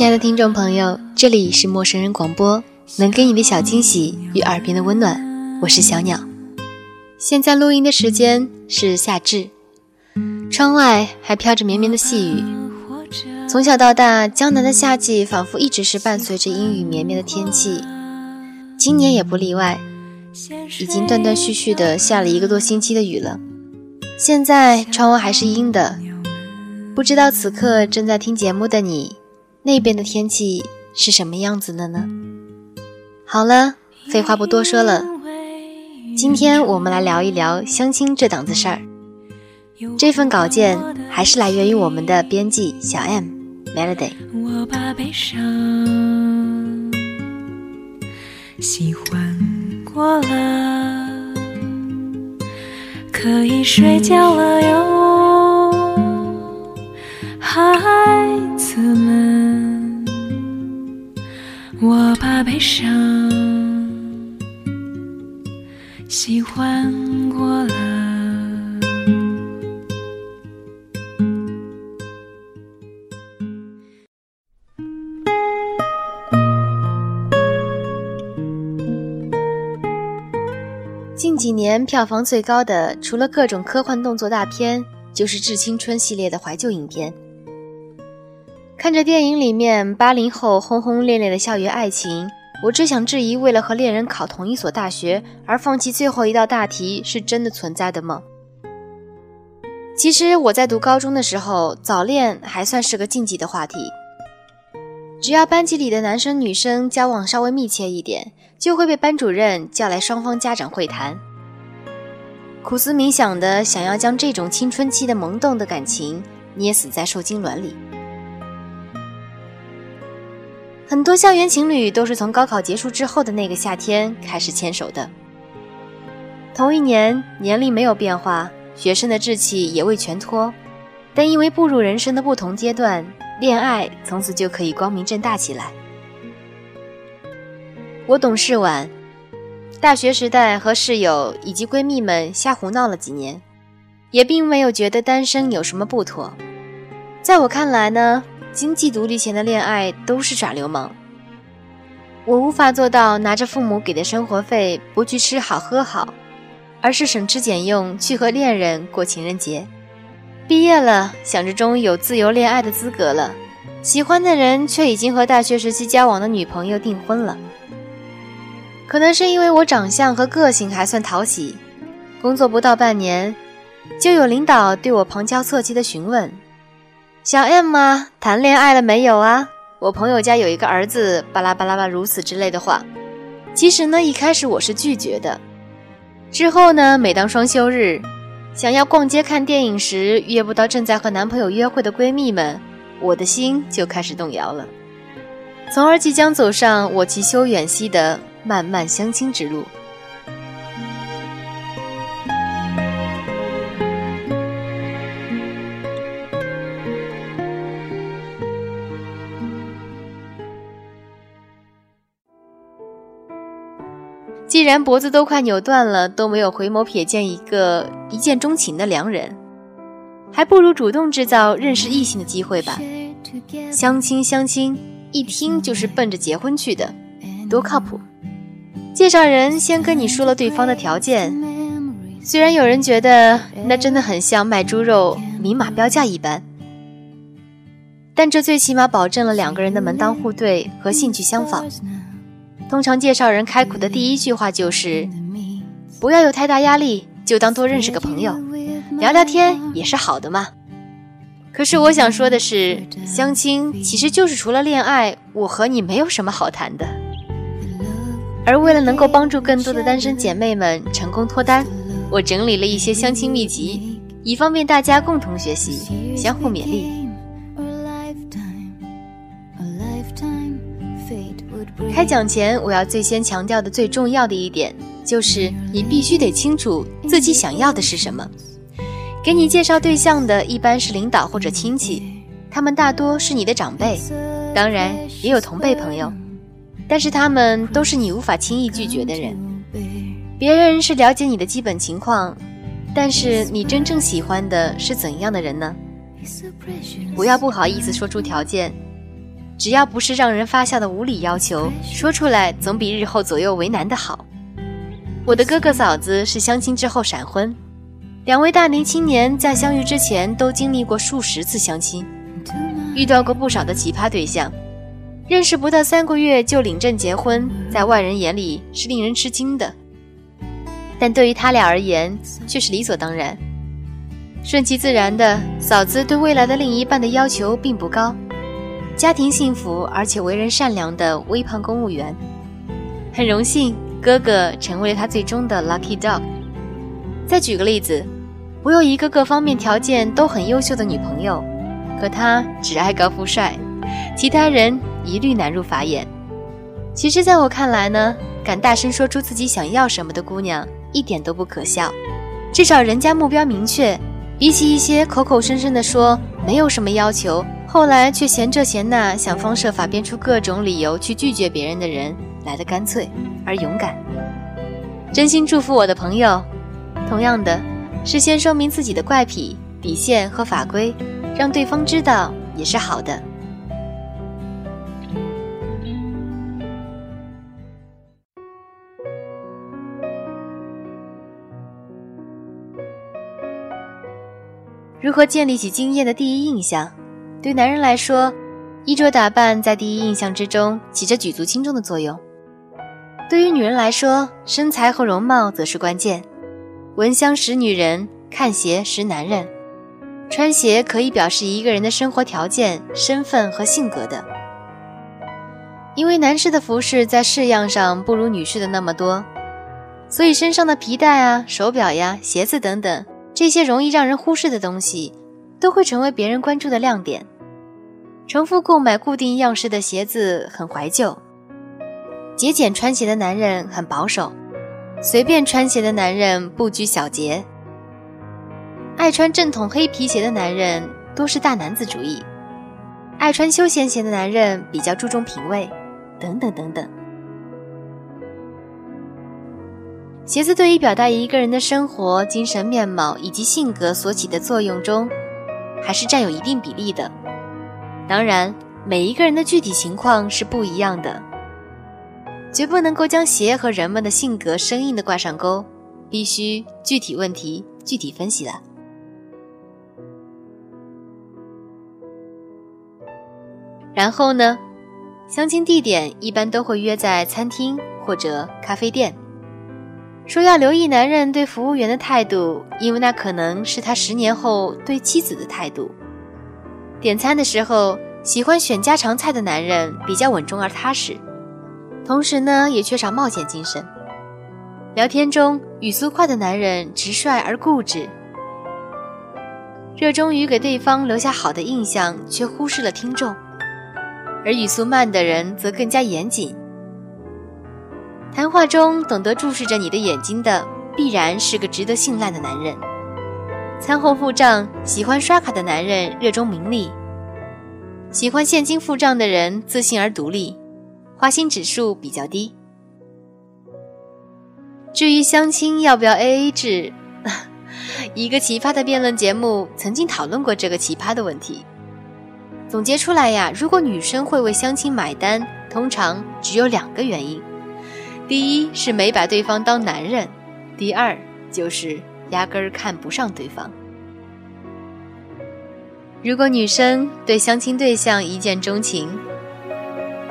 亲爱的听众朋友，这里是陌生人广播，能给你的小惊喜与耳边的温暖，我是小鸟。现在录音的时间是夏至，窗外还飘着绵绵的细雨。从小到大，江南的夏季仿佛一直是伴随着阴雨绵绵的天气，今年也不例外，已经断断续续的下了一个多星期的雨了。现在窗外还是阴的，不知道此刻正在听节目的你。那边的天气是什么样子的呢？好了，废话不多说了，今天我们来聊一聊相亲这档子事儿。这份稿件还是来源于我们的编辑小 M Melody。我把悲伤喜欢过了，可以睡觉了哟，孩子们。我把悲伤喜欢过了。近几年票房最高的，除了各种科幻动作大片，就是《致青春》系列的怀旧影片。看着电影里面八零后轰轰烈烈的校园爱情，我只想质疑：为了和恋人考同一所大学而放弃最后一道大题，是真的存在的吗？其实我在读高中的时候，早恋还算是个禁忌的话题。只要班级里的男生女生交往稍微密切一点，就会被班主任叫来双方家长会谈。苦思冥想的想要将这种青春期的萌动的感情捏死在受精卵里。很多校园情侣都是从高考结束之后的那个夏天开始牵手的。同一年，年龄没有变化，学生的志气也未全脱，但因为步入人生的不同阶段，恋爱从此就可以光明正大起来。我懂事晚，大学时代和室友以及闺蜜们瞎胡闹了几年，也并没有觉得单身有什么不妥。在我看来呢。经济独立前的恋爱都是耍流氓。我无法做到拿着父母给的生活费不去吃好喝好，而是省吃俭用去和恋人过情人节。毕业了，想着终于有自由恋爱的资格了，喜欢的人却已经和大学时期交往的女朋友订婚了。可能是因为我长相和个性还算讨喜，工作不到半年，就有领导对我旁敲侧击的询问。小 M 啊，谈恋爱了没有啊？我朋友家有一个儿子，巴拉巴拉巴如此之类的话。其实呢，一开始我是拒绝的。之后呢，每当双休日，想要逛街看电影时，约不到正在和男朋友约会的闺蜜们，我的心就开始动摇了，从而即将走上我其修远兮的漫漫相亲之路。既然脖子都快扭断了，都没有回眸瞥见一个一见钟情的良人，还不如主动制造认识异性的机会吧。相亲相亲，一听就是奔着结婚去的，多靠谱！介绍人先跟你说了对方的条件，虽然有人觉得那真的很像卖猪肉明码标价一般，但这最起码保证了两个人的门当户对和兴趣相仿。通常介绍人开口的第一句话就是：“不要有太大压力，就当多认识个朋友，聊聊天也是好的嘛。”可是我想说的是，相亲其实就是除了恋爱，我和你没有什么好谈的。而为了能够帮助更多的单身姐妹们成功脱单，我整理了一些相亲秘籍，以方便大家共同学习，相互勉励。开讲前，我要最先强调的最重要的一点，就是你必须得清楚自己想要的是什么。给你介绍对象的一般是领导或者亲戚，他们大多是你的长辈，当然也有同辈朋友，但是他们都是你无法轻易拒绝的人。别人是了解你的基本情况，但是你真正喜欢的是怎样的人呢？不要不好意思说出条件。只要不是让人发笑的无理要求，说出来总比日后左右为难的好。我的哥哥嫂子是相亲之后闪婚，两位大龄青年在相遇之前都经历过数十次相亲，遇到过不少的奇葩对象，认识不到三个月就领证结婚，在外人眼里是令人吃惊的，但对于他俩而言却是理所当然。顺其自然的嫂子对未来的另一半的要求并不高，家庭幸福而且为人善良的微胖公务员，很荣幸哥哥成为了他最终的 lucky dog。再举个例子，我有一个各方面条件都很优秀的女朋友，可她只爱高富帅，其他人一律难入法眼。其实，在我看来呢，敢大声说出自己想要什么的姑娘一点都不可笑，至少人家目标明确。比起一些口口声声的说没有什么要求，后来却嫌这嫌那，想方设法编出各种理由去拒绝别人的人，来的干脆而勇敢。真心祝福我的朋友。同样的，事先说明自己的怪癖、底线和法规，让对方知道也是好的。如何建立起惊艳的第一印象？对男人来说，衣着打扮在第一印象之中起着举足轻重的作用；对于女人来说，身材和容貌则是关键。闻香识女人，看鞋识男人。穿鞋可以表示一个人的生活条件、身份和性格的。因为男士的服饰在式样上不如女士的那么多，所以身上的皮带啊、手表呀、鞋子等等。这些容易让人忽视的东西，都会成为别人关注的亮点。重复购买固定样式的鞋子很怀旧，节俭穿鞋的男人很保守，随便穿鞋的男人不拘小节，爱穿正统黑皮鞋的男人多是大男子主义，爱穿休闲鞋的男人比较注重品味，等等等等。鞋子对于表达一个人的生活、精神面貌以及性格所起的作用中，还是占有一定比例的。当然，每一个人的具体情况是不一样的，绝不能够将鞋和人们的性格生硬的挂上钩，必须具体问题具体分析了。然后呢，相亲地点一般都会约在餐厅或者咖啡店。说要留意男人对服务员的态度，因为那可能是他十年后对妻子的态度。点餐的时候，喜欢选家常菜的男人比较稳重而踏实，同时呢也缺少冒险精神。聊天中语速快的男人直率而固执，热衷于给对方留下好的印象，却忽视了听众；而语速慢的人则更加严谨。谈话中懂得注视着你的眼睛的，必然是个值得信赖的男人。餐后付账，喜欢刷卡的男人热衷名利；喜欢现金付账的人自信而独立，花心指数比较低。至于相亲要不要 AA 制，一个奇葩的辩论节目曾经讨论过这个奇葩的问题。总结出来呀，如果女生会为相亲买单，通常只有两个原因。第一是没把对方当男人，第二就是压根儿看不上对方。如果女生对相亲对象一见钟情，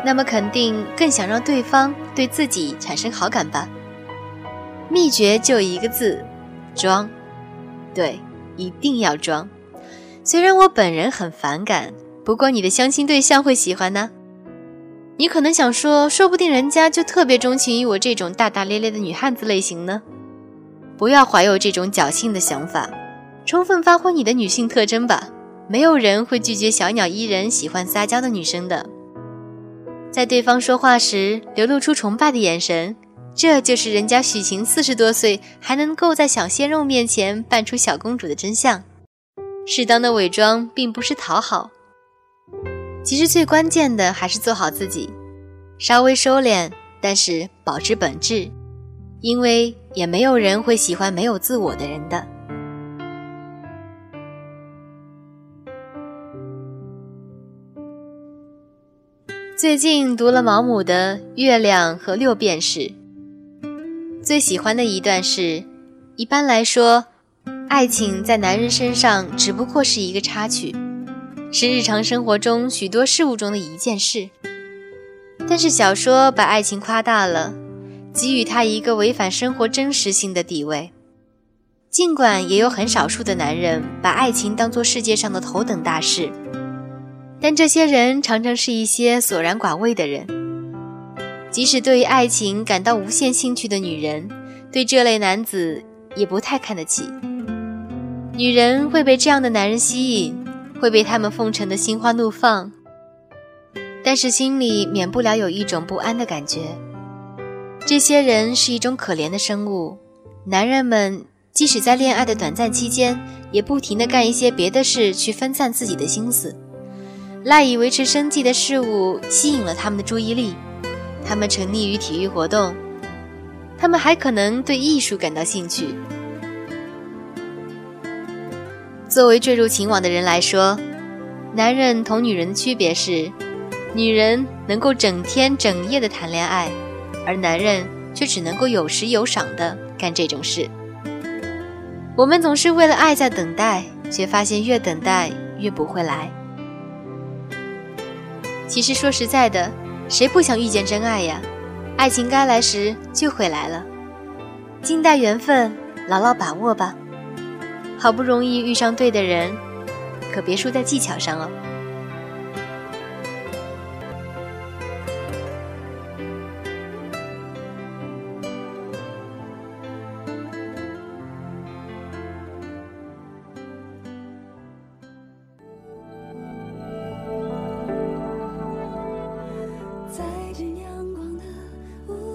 那么肯定更想让对方对自己产生好感吧？秘诀就一个字：装。对，一定要装。虽然我本人很反感，不过你的相亲对象会喜欢呢。你可能想说，说不定人家就特别钟情于我这种大大咧咧的女汉子类型呢。不要怀有这种侥幸的想法，充分发挥你的女性特征吧。没有人会拒绝小鸟依人、喜欢撒娇的女生的。在对方说话时流露出崇拜的眼神，这就是人家许晴四十多岁还能够在小鲜肉面前扮出小公主的真相。适当的伪装并不是讨好。其实最关键的还是做好自己，稍微收敛，但是保持本质，因为也没有人会喜欢没有自我的人的。最近读了毛姆的《月亮和六便士》，最喜欢的一段是：一般来说，爱情在男人身上只不过是一个插曲，是日常生活中许多事物中的一件事。但是小说把爱情夸大了，给予它一个违反生活真实性的地位。尽管也有很少数的男人把爱情当作世界上的头等大事。但这些人常常是一些索然寡味的人，即使对于爱情感到无限兴趣的女人，对这类男子也不太看得起。女人会被这样的男人吸引，会被他们奉承的心花怒放，但是心里免不了有一种不安的感觉。这些人是一种可怜的生物，男人们即使在恋爱的短暂期间，也不停地干一些别的事去分散自己的心思。赖以维持生计的事物吸引了他们的注意力，他们沉溺于体育活动，他们还可能对艺术感到兴趣。作为坠入情网的人来说，男人同女人的区别是，女人能够整天整夜的谈恋爱，而男人却只能够有时有赏的干这种事。我们总是为了爱在等待，却发现越等待越不会来。其实说实在的，谁不想遇见真爱呀？爱情该来时就会来了，静待缘分，牢牢把握吧。好不容易遇上对的人，可别输在技巧上哦。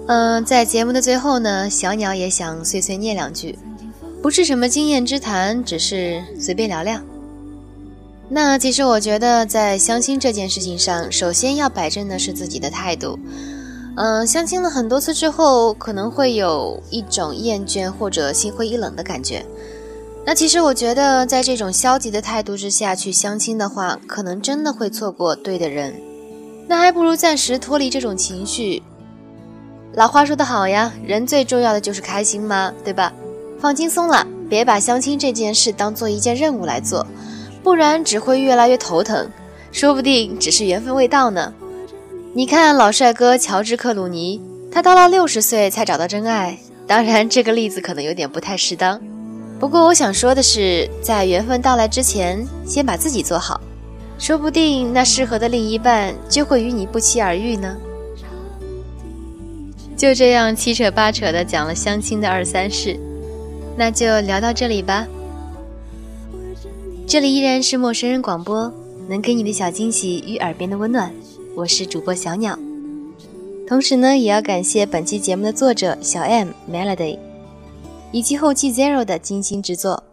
嗯，在节目的最后呢，小鸟也想碎碎念两句，不是什么经验之谈，只是随便聊聊。那其实我觉得，在相亲这件事情上，首先要摆正的是自己的态度。嗯，相亲了很多次之后，可能会有一种厌倦或者心灰意冷的感觉。那其实我觉得，在这种消极的态度之下去相亲的话，可能真的会错过对的人。那还不如暂时脱离这种情绪。老话说得好呀，人最重要的就是开心嘛，对吧？放轻松了，别把相亲这件事当做一件任务来做，不然只会越来越头疼，说不定只是缘分未到呢。你看老帅哥乔治克鲁尼，他到了六十岁才找到真爱，当然这个例子可能有点不太适当。不过我想说的是，在缘分到来之前，先把自己做好，说不定那适合的另一半就会与你不期而遇呢。就这样七扯八扯的讲了相亲的二三事，那就聊到这里吧。这里依然是陌生人广播，能给你的小惊喜与耳边的温暖。我是主播小鸟，同时呢，也要感谢本期节目的作者小 M Melody，以及后期 Zero 的精心制作。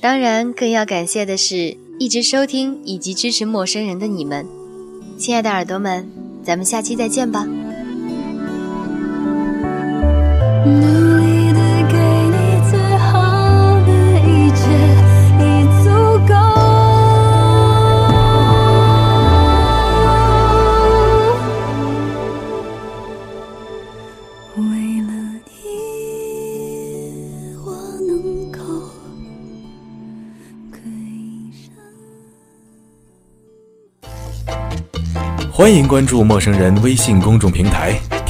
当然，更要感谢的是一直收听以及支持陌生人的你们，亲爱的耳朵们。咱们下期再见吧。欢迎关注陌生人微信公众平台，